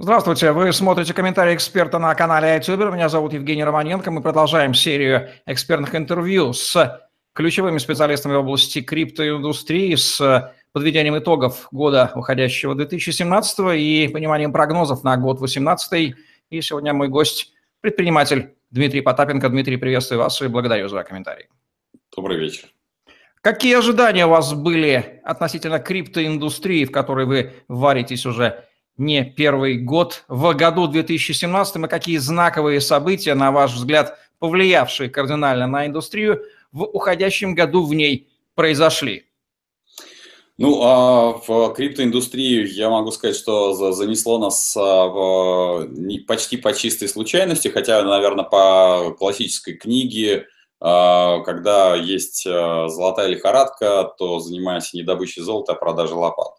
Здравствуйте, вы смотрите комментарии эксперта на канале iTuber. Меня зовут Евгений Романенко. Мы продолжаем серию экспертных интервью с ключевыми специалистами в области криптоиндустрии, с подведением итогов года уходящего 2017 и пониманием прогнозов на год 2018. И сегодня мой гость – предприниматель Дмитрий Потапенко. Дмитрий, приветствую вас и благодарю за комментарий. Добрый вечер. Какие ожидания у вас были относительно криптоиндустрии, в которой вы варитесь уже не первый год. В году 2017 и какие знаковые события, на ваш взгляд, повлиявшие кардинально на индустрию, в уходящем году в ней произошли? Ну, а в криптоиндустрию я могу сказать, что занесло нас а, почти по чистой случайности, хотя, наверное, по классической книге, а, когда есть золотая лихорадка, то занимаемся не добычей золота, а продажей лопат.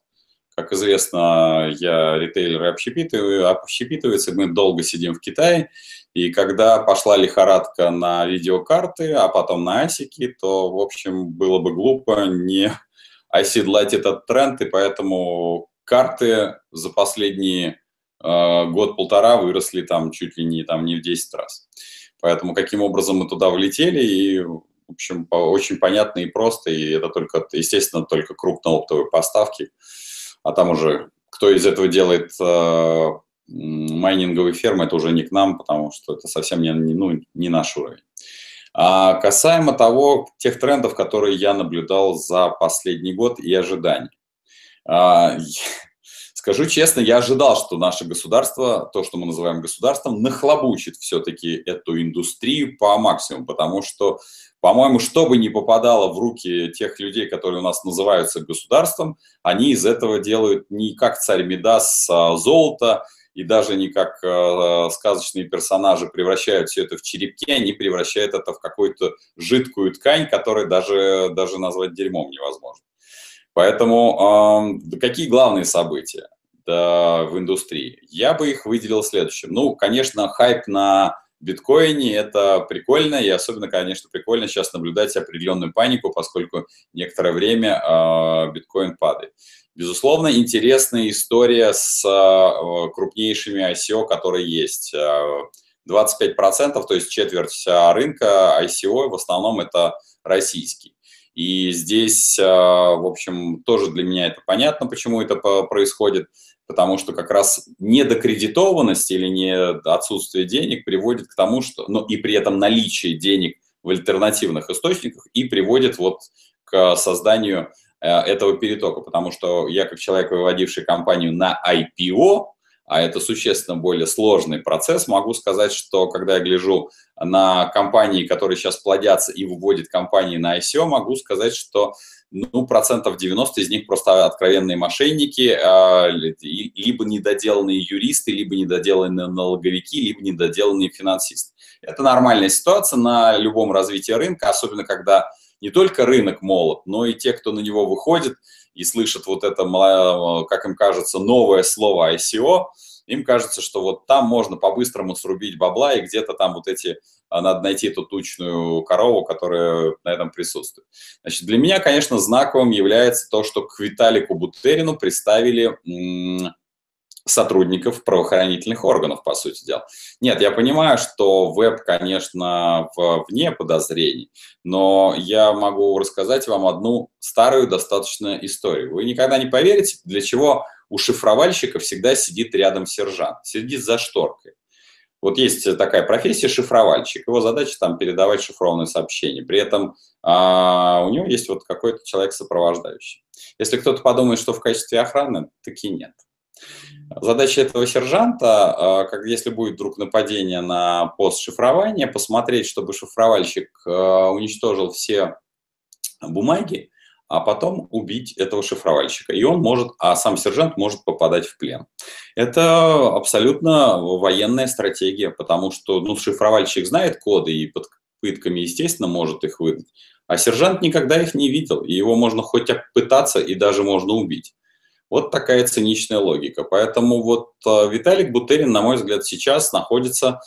Как известно, я ритейлер общепитываю, общепитывается, мы долго сидим в Китае, и когда пошла лихорадка на видеокарты, а потом на асики, то, в общем, было бы глупо не оседлать этот тренд, и поэтому карты за последние э, год-полтора выросли там чуть ли не, там, не в 10 раз. Поэтому каким образом мы туда влетели, и, в общем, очень понятно и просто, и это только, естественно, только крупнооптовые поставки – а там уже кто из этого делает э, майнинговые фермы, это уже не к нам, потому что это совсем не, ну, не наш уровень. А касаемо того, тех трендов, которые я наблюдал за последний год и ожиданий. А, скажу честно, я ожидал, что наше государство, то, что мы называем государством, нахлобучит все-таки эту индустрию по максимуму, потому что по-моему, что бы ни попадало в руки тех людей, которые у нас называются государством, они из этого делают не как царь Медас а золото, и даже не как э, сказочные персонажи превращают все это в черепки, они превращают это в какую-то жидкую ткань, которую даже, даже назвать дерьмом невозможно. Поэтому какие главные события да, в индустрии? Я бы их выделил следующим. Ну, конечно, хайп на биткоине это прикольно, и особенно, конечно, прикольно сейчас наблюдать определенную панику, поскольку некоторое время э, биткоин падает. Безусловно, интересная история с э, крупнейшими ICO, которые есть. 25%, то есть четверть рынка ICO, в основном это российский. И здесь, в общем, тоже для меня это понятно, почему это происходит потому что как раз недокредитованность или не отсутствие денег приводит к тому, что, ну и при этом наличие денег в альтернативных источниках и приводит вот к созданию э, этого перетока, потому что я как человек, выводивший компанию на IPO, а это существенно более сложный процесс, могу сказать, что когда я гляжу на компании, которые сейчас плодятся и выводят компании на ICO, могу сказать, что ну, процентов 90 из них просто откровенные мошенники, а, либо недоделанные юристы, либо недоделанные налоговики, либо недоделанные финансисты. Это нормальная ситуация на любом развитии рынка, особенно когда не только рынок молод, но и те, кто на него выходит и слышат вот это, как им кажется, новое слово ICO, им кажется, что вот там можно по-быстрому срубить бабла, и где-то там вот эти, а, надо найти эту тучную корову, которая на этом присутствует. Значит, для меня, конечно, знаковым является то, что к Виталику Бутерину представили сотрудников правоохранительных органов, по сути дела. Нет, я понимаю, что веб, конечно, вне подозрений, но я могу рассказать вам одну старую достаточно историю. Вы никогда не поверите, для чего у шифровальщика всегда сидит рядом сержант, сидит за шторкой. Вот есть такая профессия шифровальщик. Его задача там передавать шифрованные сообщения. При этом а, у него есть вот какой-то человек сопровождающий. Если кто-то подумает, что в качестве охраны, таки нет. Задача этого сержанта, а, как если будет вдруг нападение на пост шифрования, посмотреть, чтобы шифровальщик а, уничтожил все бумаги, а потом убить этого шифровальщика. И он может, а сам сержант может попадать в плен. Это абсолютно военная стратегия, потому что ну, шифровальщик знает коды и под пытками, естественно, может их выдать. А сержант никогда их не видел, и его можно хоть пытаться и даже можно убить. Вот такая циничная логика. Поэтому вот э, Виталик Бутерин, на мой взгляд, сейчас находится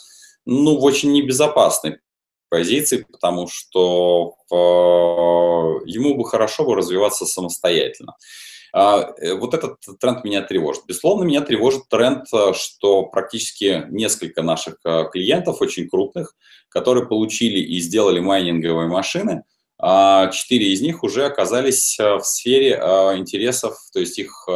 ну, в очень небезопасной позиции, потому что э, ему бы хорошо бы развиваться самостоятельно. А, э, вот этот тренд меня тревожит. Безусловно, меня тревожит тренд, что практически несколько наших клиентов, очень крупных, которые получили и сделали майнинговые машины, а, четыре из них уже оказались в сфере интересов, то есть их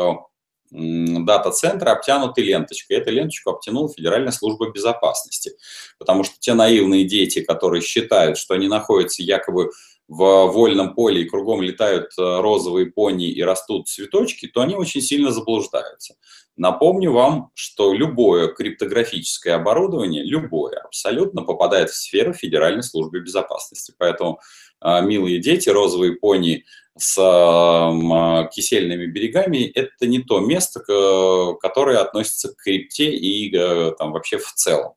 дата-центры обтянуты ленточкой. Эту ленточку обтянула Федеральная служба безопасности, потому что те наивные дети, которые считают, что они находятся якобы в вольном поле и кругом летают э, розовые пони и растут цветочки, то они очень сильно заблуждаются. Напомню вам, что любое криптографическое оборудование, любое, абсолютно попадает в сферу Федеральной службы безопасности. Поэтому, э, милые дети, розовые пони с э, кисельными берегами – это не то место, которое относится к крипте и там, вообще в целом.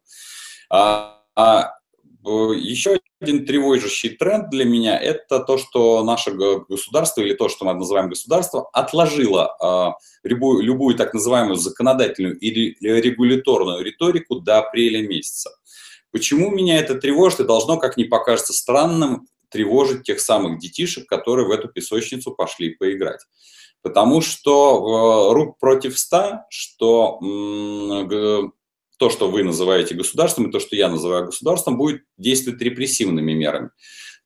А, а еще один тревожащий тренд для меня – это то, что наше государство, или то, что мы называем государство, отложило э, любую, любую так называемую законодательную или регуляторную риторику до апреля месяца. Почему меня это тревожит и должно, как ни покажется странным, тревожить тех самых детишек, которые в эту песочницу пошли поиграть? Потому что э, рук против ста, что то, что вы называете государством, и то, что я называю государством, будет действовать репрессивными мерами.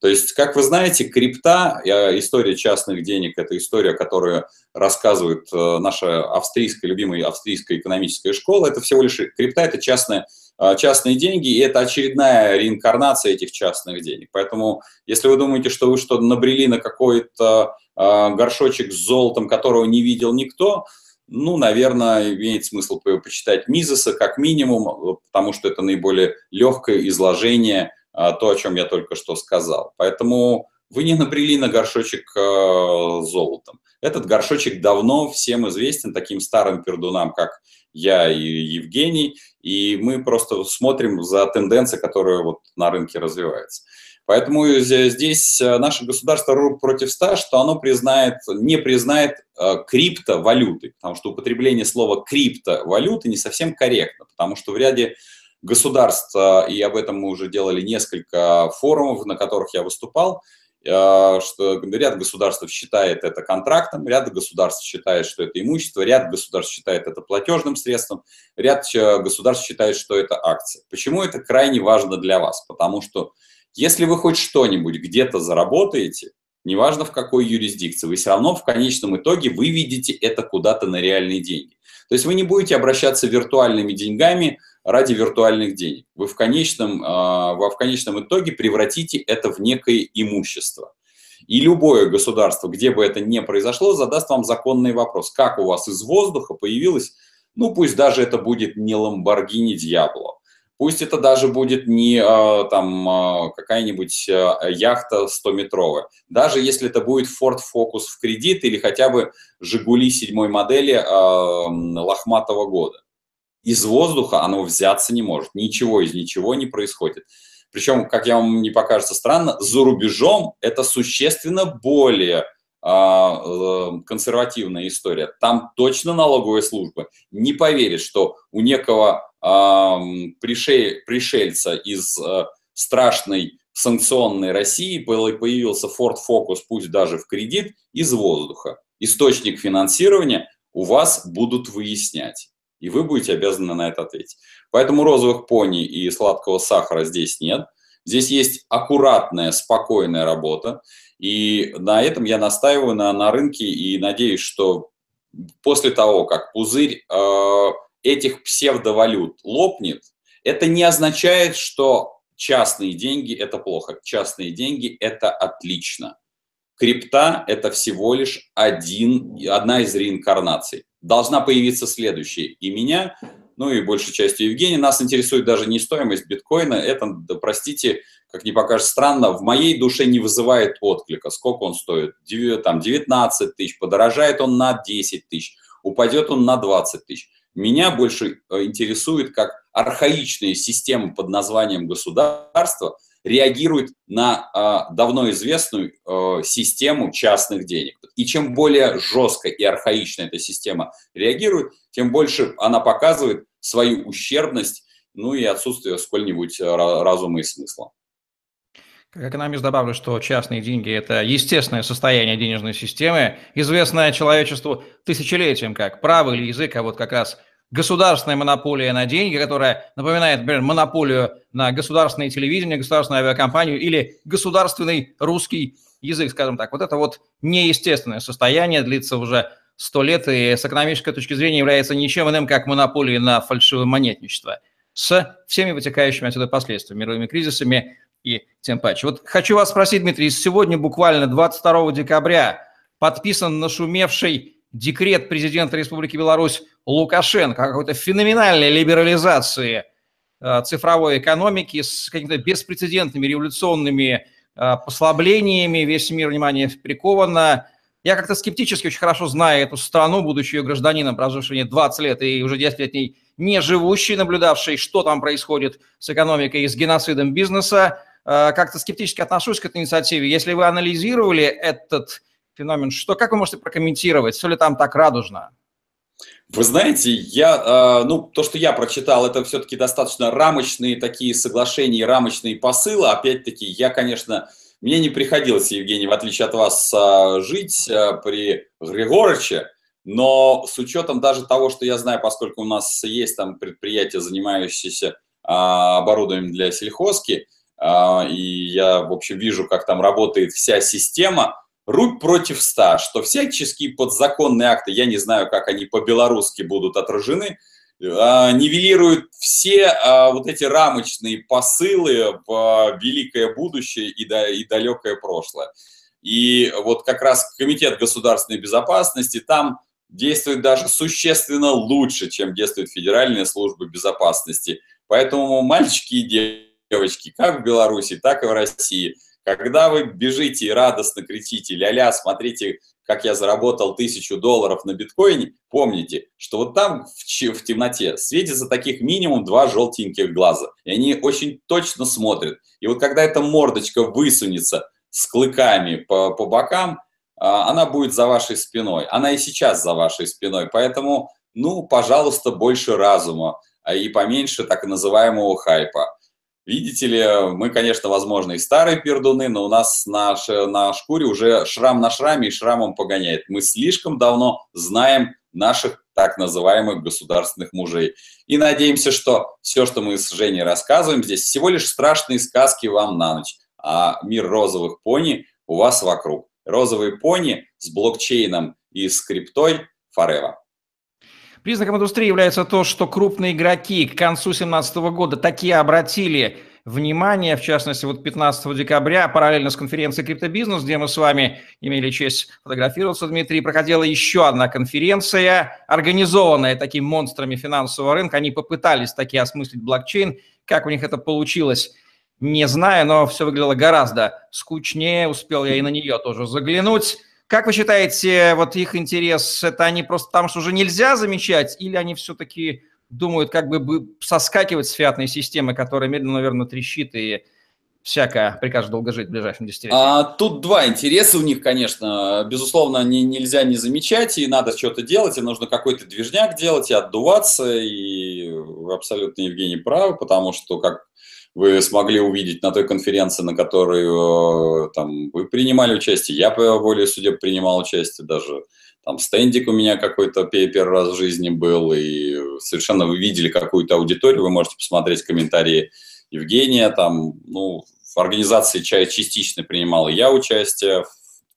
То есть, как вы знаете, крипта, история частных денег, это история, которую рассказывает э, наша австрийская, любимая австрийская экономическая школа, это всего лишь крипта, это частная э, частные деньги, и это очередная реинкарнация этих частных денег. Поэтому, если вы думаете, что вы что-то набрели на какой-то э, горшочек с золотом, которого не видел никто, ну, наверное, имеет смысл почитать Мизеса как минимум, потому что это наиболее легкое изложение, а, то, о чем я только что сказал. Поэтому вы не набрели на горшочек с золотом. Этот горшочек давно всем известен таким старым пердунам, как я и Евгений, и мы просто смотрим за тенденцией, которая вот на рынке развивается. Поэтому здесь э, наше государство против ста, что оно признает, не признает э, криптовалюты, потому что употребление слова криптовалюты не совсем корректно, потому что в ряде государств, э, и об этом мы уже делали несколько форумов, на которых я выступал, что ряд государств считает это контрактом, ряд государств считает, что это имущество, ряд государств считает это платежным средством, ряд государств считает, что это акция. Почему это крайне важно для вас? Потому что если вы хоть что-нибудь где-то заработаете, неважно в какой юрисдикции, вы все равно в конечном итоге выведете это куда-то на реальные деньги. То есть вы не будете обращаться виртуальными деньгами ради виртуальных денег. Вы в конечном, а, в конечном итоге превратите это в некое имущество. И любое государство, где бы это ни произошло, задаст вам законный вопрос. Как у вас из воздуха появилось, ну пусть даже это будет не Lamborghini Diablo, Пусть это даже будет не а, там а, какая-нибудь а, яхта 100-метровая. Даже если это будет Ford Focus в кредит или хотя бы Жигули седьмой модели лохматого года. Из воздуха оно взяться не может. Ничего из ничего не происходит. Причем, как я вам не покажется странно, за рубежом это существенно более э, консервативная история. Там точно налоговая служба не поверит, что у некого пришельца из э, страшной санкционной России появился Ford Focus, пусть даже в кредит, из воздуха. Источник финансирования у вас будут выяснять, и вы будете обязаны на это ответить. Поэтому розовых пони и сладкого сахара здесь нет. Здесь есть аккуратная, спокойная работа. И на этом я настаиваю на, на рынке и надеюсь, что после того, как пузырь э, этих псевдовалют лопнет, это не означает, что частные деньги – это плохо. Частные деньги – это отлично. Крипта – это всего лишь один, одна из реинкарнаций. Должна появиться следующая. И меня, ну и большей частью Евгения, нас интересует даже не стоимость биткоина. Это, да, простите, как не покажется странно, в моей душе не вызывает отклика. Сколько он стоит? Там 19 тысяч, подорожает он на 10 тысяч, упадет он на 20 тысяч. Меня больше э, интересует, как архаичная система под названием государство реагирует на э, давно известную э, систему частных денег. И чем более жестко и архаично эта система реагирует, тем больше она показывает свою ущербность, ну и отсутствие сколь-нибудь разума и смысла. Как экономист добавлю, что частные деньги – это естественное состояние денежной системы, известное человечеству тысячелетиям как право или язык, а вот как раз государственная монополия на деньги, которая напоминает, например, монополию на государственное телевидение, государственную авиакомпанию или государственный русский язык, скажем так. Вот это вот неестественное состояние длится уже сто лет и с экономической точки зрения является ничем иным, как монополией на фальшивое монетничество с всеми вытекающими отсюда последствиями, мировыми кризисами и тем паче. Вот хочу вас спросить, Дмитрий, сегодня буквально 22 декабря подписан нашумевший декрет президента Республики Беларусь Лукашенко о какой-то феноменальной либерализации э, цифровой экономики с какими-то беспрецедентными революционными э, послаблениями. Весь мир внимание прикован. Я как-то скептически очень хорошо знаю эту страну, будучи ее гражданином, проживший 20 лет и уже 10 лет не живущий, наблюдавший, что там происходит с экономикой и с геноцидом бизнеса. Э, как-то скептически отношусь к этой инициативе. Если вы анализировали этот феномен, что, как вы можете прокомментировать? Все ли там так радужно? Вы знаете, я, э, ну, то, что я прочитал, это все-таки достаточно рамочные такие соглашения, рамочные посылы. Опять-таки, я, конечно, мне не приходилось, Евгений, в отличие от вас, э, жить при Григорыче, но с учетом даже того, что я знаю, поскольку у нас есть там предприятия, занимающиеся оборудованием для сельхозки, и я, в общем, вижу, как там работает вся система, рубь против ста, что всяческие подзаконные акты, я не знаю, как они по-белорусски будут отражены, а, нивелируют все а, вот эти рамочные посылы в великое будущее и далекое прошлое. И вот как раз Комитет государственной безопасности там действует даже существенно лучше, чем действует Федеральная служба безопасности. Поэтому мальчики и девочки, девочки, как в Беларуси, так и в России. Когда вы бежите и радостно кричите, ля-ля, смотрите, как я заработал тысячу долларов на биткоине, помните, что вот там в, в темноте светится таких минимум два желтеньких глаза, и они очень точно смотрят. И вот когда эта мордочка высунется с клыками по, по бокам, а, она будет за вашей спиной. Она и сейчас за вашей спиной. Поэтому, ну, пожалуйста, больше разума а и поменьше так называемого хайпа. Видите ли, мы, конечно, возможно, и старые пердуны, но у нас на, на шкуре уже шрам на шраме и шрамом погоняет. Мы слишком давно знаем наших так называемых государственных мужей. И надеемся, что все, что мы с Женей рассказываем здесь, всего лишь страшные сказки вам на ночь, а мир розовых пони у вас вокруг. Розовые пони с блокчейном и скриптой forever. Признаком индустрии является то, что крупные игроки к концу 2017 года такие обратили внимание, в частности, вот 15 декабря, параллельно с конференцией «Криптобизнес», где мы с вами имели честь фотографироваться, Дмитрий, проходила еще одна конференция, организованная такими монстрами финансового рынка. Они попытались таки осмыслить блокчейн. Как у них это получилось, не знаю, но все выглядело гораздо скучнее. Успел я и на нее тоже заглянуть. Как вы считаете, вот их интерес, это они просто там, что уже нельзя замечать, или они все-таки думают, как бы соскакивать с фиатной системы, которая медленно, наверное, трещит и всякое прикажет долго жить в ближайшем десятилетии? А, тут два интереса у них, конечно. Безусловно, не, нельзя не замечать, и надо что-то делать, и нужно какой-то движняк делать, и отдуваться, и абсолютно, Евгений, правы, потому что, как вы смогли увидеть на той конференции, на которой э, там, вы принимали участие, я по воле судеб принимал участие, даже там стендик у меня какой-то первый раз в жизни был, и совершенно вы видели какую-то аудиторию, вы можете посмотреть комментарии Евгения, там, ну, в организации чай частично принимал я участие,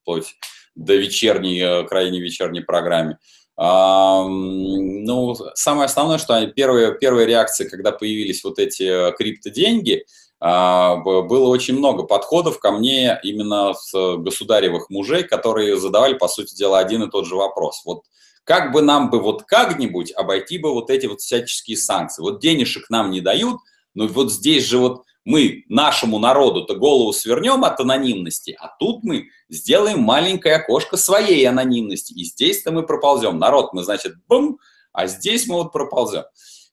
вплоть до вечерней, э, крайней вечерней программе. Ну, самое основное, что первые, первые реакции, когда появились вот эти криптоденьги, а, было очень много подходов ко мне именно с государевых мужей, которые задавали, по сути дела, один и тот же вопрос. Вот как бы нам бы вот как-нибудь обойти бы вот эти вот всяческие санкции? Вот денежек нам не дают, но вот здесь же вот мы нашему народу-то голову свернем от анонимности, а тут мы сделаем маленькое окошко своей анонимности, и здесь-то мы проползем. Народ мы, значит, бум, а здесь мы вот проползем.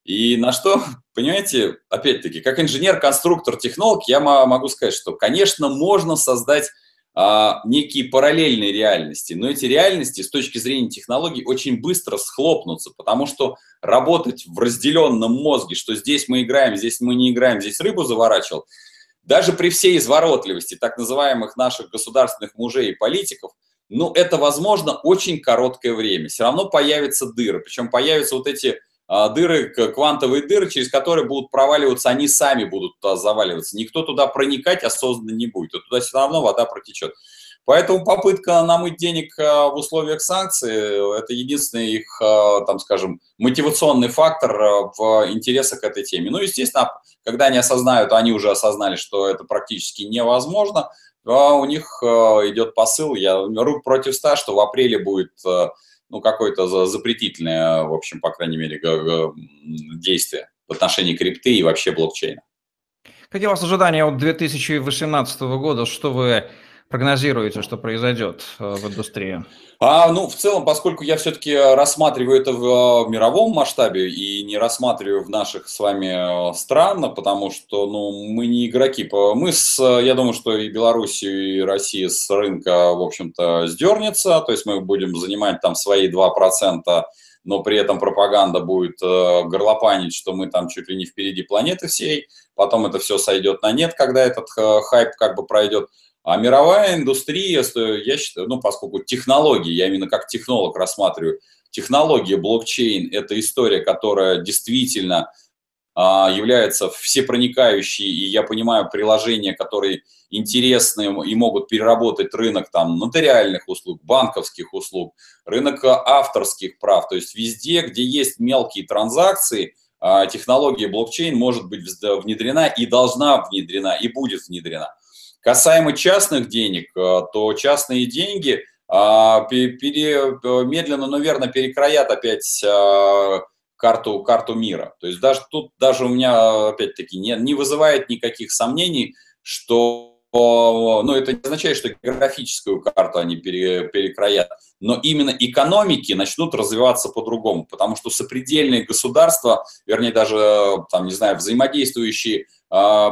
И на что, понимаете, опять-таки, как инженер, конструктор, технолог, я могу сказать, что, конечно, можно создать а, некие параллельные реальности, но эти реальности с точки зрения технологий очень быстро схлопнутся, потому что работать в разделенном мозге, что здесь мы играем, здесь мы не играем, здесь рыбу заворачивал, даже при всей изворотливости так называемых наших государственных мужей и политиков, ну, это возможно очень короткое время. Все равно появятся дыры. Причем появятся вот эти дыры, квантовые дыры, через которые будут проваливаться, они сами будут туда заваливаться. Никто туда проникать осознанно не будет. И туда все равно вода протечет. Поэтому попытка намыть денег а, в условиях санкций – это единственный их, а, там, скажем, мотивационный фактор в интересах к этой теме. Ну, естественно, когда они осознают, они уже осознали, что это практически невозможно, у них идет посыл, я рук против ста, что в апреле будет ну, какое-то запретительное, в общем, по крайней мере, действие в отношении крипты и вообще блокчейна. Какие у вас ожидания от 2018 года? Что вы прогнозируете, что произойдет э, в индустрии? А, ну, в целом, поскольку я все-таки рассматриваю это в мировом масштабе и не рассматриваю в наших с вами э, странах, потому что, ну, мы не игроки. Мы с, я думаю, что и Белоруссия, и Россия с рынка, в общем-то, сдернется, то есть мы будем занимать там свои 2%, но при этом пропаганда будет э, горлопанить, что мы там чуть ли не впереди планеты всей, потом это все сойдет на нет, когда этот хайп как бы пройдет. А мировая индустрия, я считаю, ну, поскольку технологии, я именно как технолог рассматриваю, технология блокчейн – это история, которая действительно а, является всепроникающей, и я понимаю приложения, которые интересны и могут переработать рынок там нотариальных услуг, банковских услуг, рынок авторских прав, то есть везде, где есть мелкие транзакции, а, технология блокчейн может быть внедрена и должна внедрена, и будет внедрена. Касаемо частных денег, э, то частные деньги а, пере, медленно, но верно перекроят опять а, карту, карту мира. То есть даже тут даже у меня, опять-таки, не, не вызывает никаких сомнений, что ну, это не означает, что географическую карту они пере, перекроят, но именно экономики начнут развиваться по-другому, потому что сопредельные государства, вернее, даже, там, не знаю, взаимодействующие э,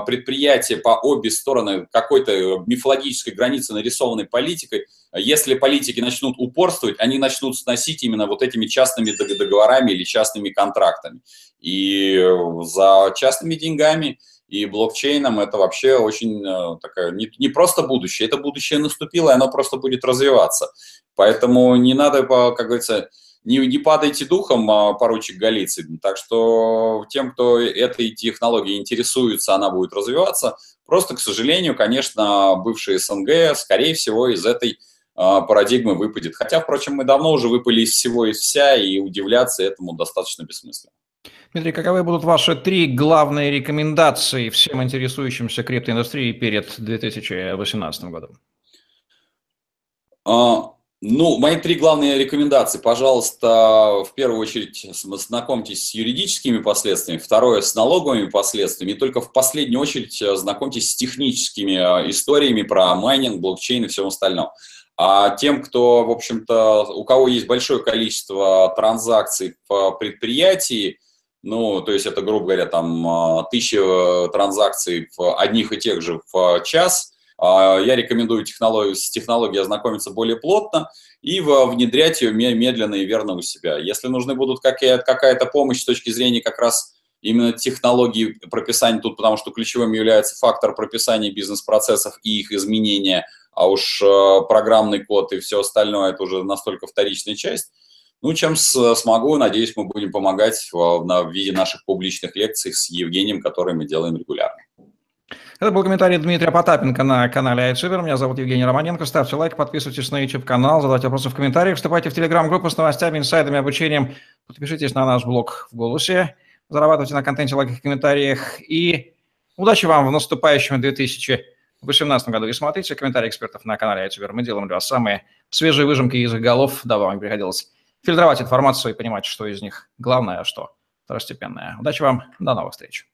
предприятия по обе стороны какой-то мифологической границы, нарисованной политикой, если политики начнут упорствовать, они начнут сносить именно вот этими частными договорами или частными контрактами. И за частными деньгами и блокчейном это вообще очень э, такая, не, не просто будущее, это будущее наступило, и оно просто будет развиваться. Поэтому не надо, как говорится, не, не падайте духом, а, поручик Голицын. Так что тем, кто этой технологией интересуется, она будет развиваться. Просто, к сожалению, конечно, бывшие СНГ, скорее всего, из этой а, парадигмы выпадет. Хотя, впрочем, мы давно уже выпали из всего и вся, и удивляться этому достаточно бессмысленно. Дмитрий, каковы будут ваши три главные рекомендации всем интересующимся криптоиндустрией перед 2018 годом? А, ну, мои три главные рекомендации. Пожалуйста, в первую очередь знакомьтесь с юридическими последствиями, второе с налоговыми последствиями, и только в последнюю очередь э, знакомьтесь с техническими э, историями про майнинг, блокчейн и всем остальном. А тем, кто, в общем-то, у кого есть большое количество транзакций в предприятии, ну, то есть это, грубо говоря, там э, транзакций в одних и тех же в час. А, я рекомендую технологию, с технологией ознакомиться более плотно и внедрять ее медленно и верно у себя. Если нужны будут какая-то помощь с точки зрения как раз именно технологии прописания тут, потому что ключевым является фактор прописания бизнес-процессов и их изменения, а уж э, программный код и все остальное – это уже настолько вторичная часть, ну, чем смогу, надеюсь, мы будем помогать в, виде наших публичных лекций с Евгением, которые мы делаем регулярно. Это был комментарий Дмитрия Потапенко на канале iTuber. Меня зовут Евгений Романенко. Ставьте лайк, подписывайтесь на YouTube-канал, задавайте вопросы в комментариях, вступайте в Telegram-группу с новостями, инсайдами, обучением. Подпишитесь на наш блог в «Голосе», зарабатывайте на контенте, лайках и комментариях. И удачи вам в наступающем 2018 году. И смотрите комментарии экспертов на канале iTuber. Мы делаем для вас самые свежие выжимки из их голов, дабы вам приходилось фильтровать информацию и понимать, что из них главное, а что второстепенное. Удачи вам, до новых встреч.